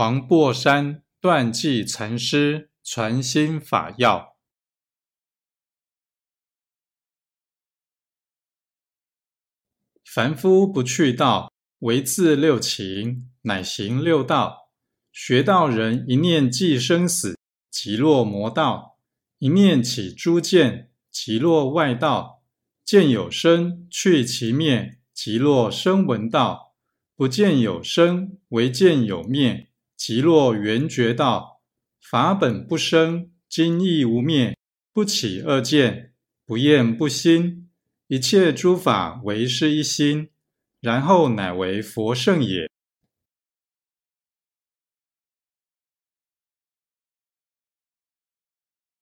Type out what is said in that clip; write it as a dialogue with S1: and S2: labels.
S1: 黄檗山断际禅师传心法要：凡夫不去道，唯自六情，乃行六道。学道人一念即生死，即落魔道；一念起诸见，即落外道。见有生，去其灭，即落声闻道；不见有生，唯见有灭。即若圆觉道，法本不生，今亦无灭，不起恶见，不厌不新，一切诸法唯是一心，然后乃为佛圣也。